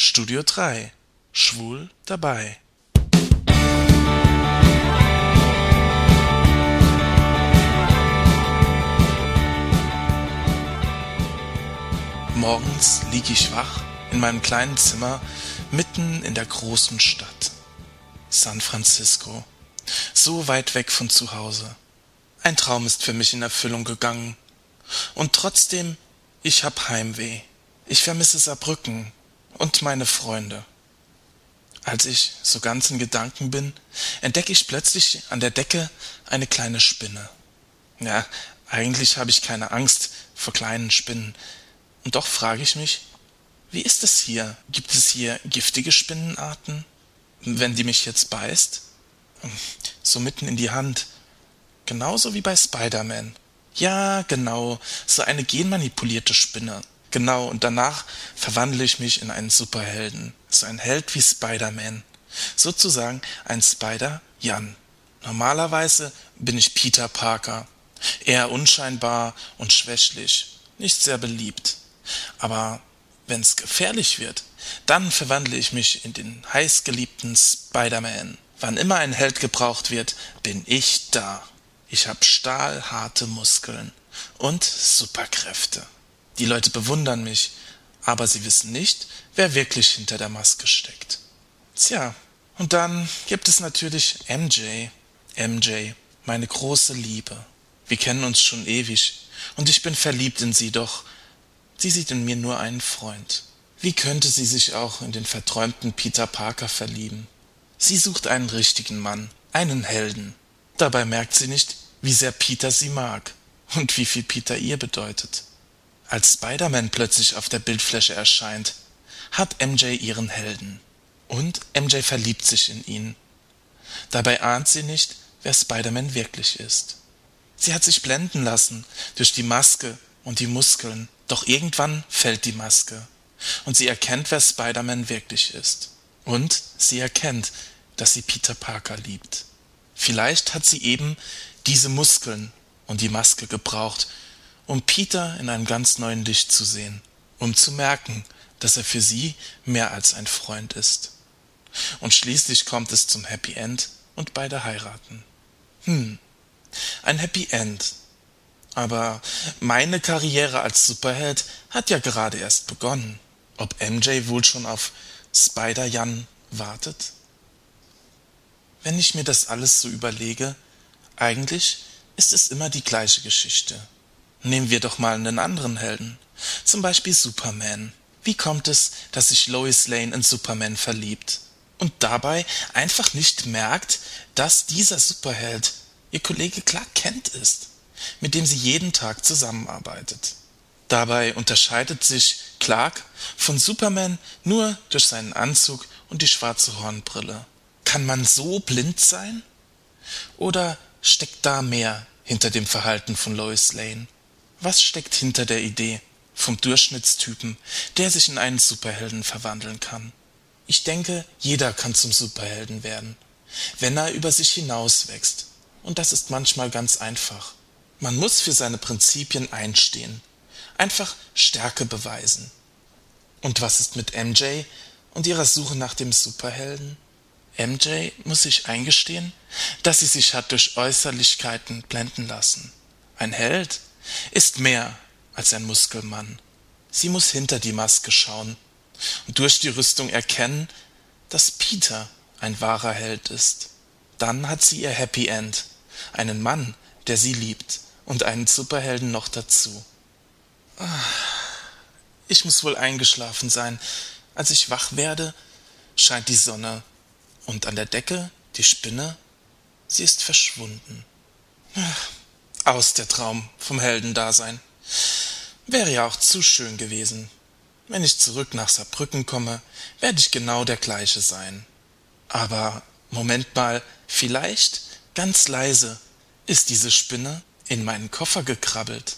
Studio 3 Schwul dabei. Morgens lieg ich wach in meinem kleinen Zimmer mitten in der großen Stadt. San Francisco. So weit weg von zu Hause. Ein Traum ist für mich in Erfüllung gegangen. Und trotzdem, ich hab Heimweh. Ich vermisse Saarbrücken und meine Freunde. Als ich so ganz in Gedanken bin, entdecke ich plötzlich an der Decke eine kleine Spinne. Ja, eigentlich habe ich keine Angst vor kleinen Spinnen. Und doch frage ich mich, wie ist es hier? Gibt es hier giftige Spinnenarten? Wenn die mich jetzt beißt? So mitten in die Hand. Genauso wie bei Spider-Man. Ja, genau, so eine genmanipulierte Spinne. Genau, und danach verwandle ich mich in einen Superhelden. So ein Held wie Spider-Man. Sozusagen ein Spider-Jan. Normalerweise bin ich Peter Parker. Eher unscheinbar und schwächlich. Nicht sehr beliebt. Aber wenn's gefährlich wird, dann verwandle ich mich in den heißgeliebten Spider-Man. Wann immer ein Held gebraucht wird, bin ich da. Ich hab stahlharte Muskeln und Superkräfte. Die Leute bewundern mich, aber sie wissen nicht, wer wirklich hinter der Maske steckt. Tja, und dann gibt es natürlich MJ. MJ, meine große Liebe. Wir kennen uns schon ewig, und ich bin verliebt in sie, doch sie sieht in mir nur einen Freund. Wie könnte sie sich auch in den verträumten Peter Parker verlieben? Sie sucht einen richtigen Mann, einen Helden. Dabei merkt sie nicht, wie sehr Peter sie mag und wie viel Peter ihr bedeutet. Als Spider-Man plötzlich auf der Bildfläche erscheint, hat MJ ihren Helden. Und MJ verliebt sich in ihn. Dabei ahnt sie nicht, wer Spider-Man wirklich ist. Sie hat sich blenden lassen durch die Maske und die Muskeln, doch irgendwann fällt die Maske und sie erkennt, wer Spider-Man wirklich ist. Und sie erkennt, dass sie Peter Parker liebt. Vielleicht hat sie eben diese Muskeln und die Maske gebraucht, um Peter in einem ganz neuen Licht zu sehen, um zu merken, dass er für sie mehr als ein Freund ist. Und schließlich kommt es zum Happy End und beide heiraten. Hm, ein Happy End. Aber meine Karriere als Superheld hat ja gerade erst begonnen. Ob MJ wohl schon auf Spider-Jan wartet? Wenn ich mir das alles so überlege, eigentlich ist es immer die gleiche Geschichte. Nehmen wir doch mal einen anderen Helden, zum Beispiel Superman. Wie kommt es, dass sich Lois Lane in Superman verliebt und dabei einfach nicht merkt, dass dieser Superheld ihr Kollege Clark Kent ist, mit dem sie jeden Tag zusammenarbeitet? Dabei unterscheidet sich Clark von Superman nur durch seinen Anzug und die schwarze Hornbrille. Kann man so blind sein? Oder steckt da mehr hinter dem Verhalten von Lois Lane? Was steckt hinter der Idee vom Durchschnittstypen, der sich in einen Superhelden verwandeln kann? Ich denke, jeder kann zum Superhelden werden, wenn er über sich hinauswächst. Und das ist manchmal ganz einfach. Man muss für seine Prinzipien einstehen, einfach Stärke beweisen. Und was ist mit MJ und ihrer Suche nach dem Superhelden? MJ muss sich eingestehen, dass sie sich hat durch Äußerlichkeiten blenden lassen. Ein Held ist mehr als ein Muskelmann. Sie muss hinter die Maske schauen und durch die Rüstung erkennen, dass Peter ein wahrer Held ist. Dann hat sie ihr Happy End, einen Mann, der sie liebt und einen Superhelden noch dazu. Ich muss wohl eingeschlafen sein. Als ich wach werde, scheint die Sonne und an der Decke die Spinne, sie ist verschwunden. Aus der Traum vom Heldendasein. Wäre ja auch zu schön gewesen. Wenn ich zurück nach Saarbrücken komme, werde ich genau der gleiche sein. Aber Moment mal, vielleicht ganz leise ist diese Spinne in meinen Koffer gekrabbelt.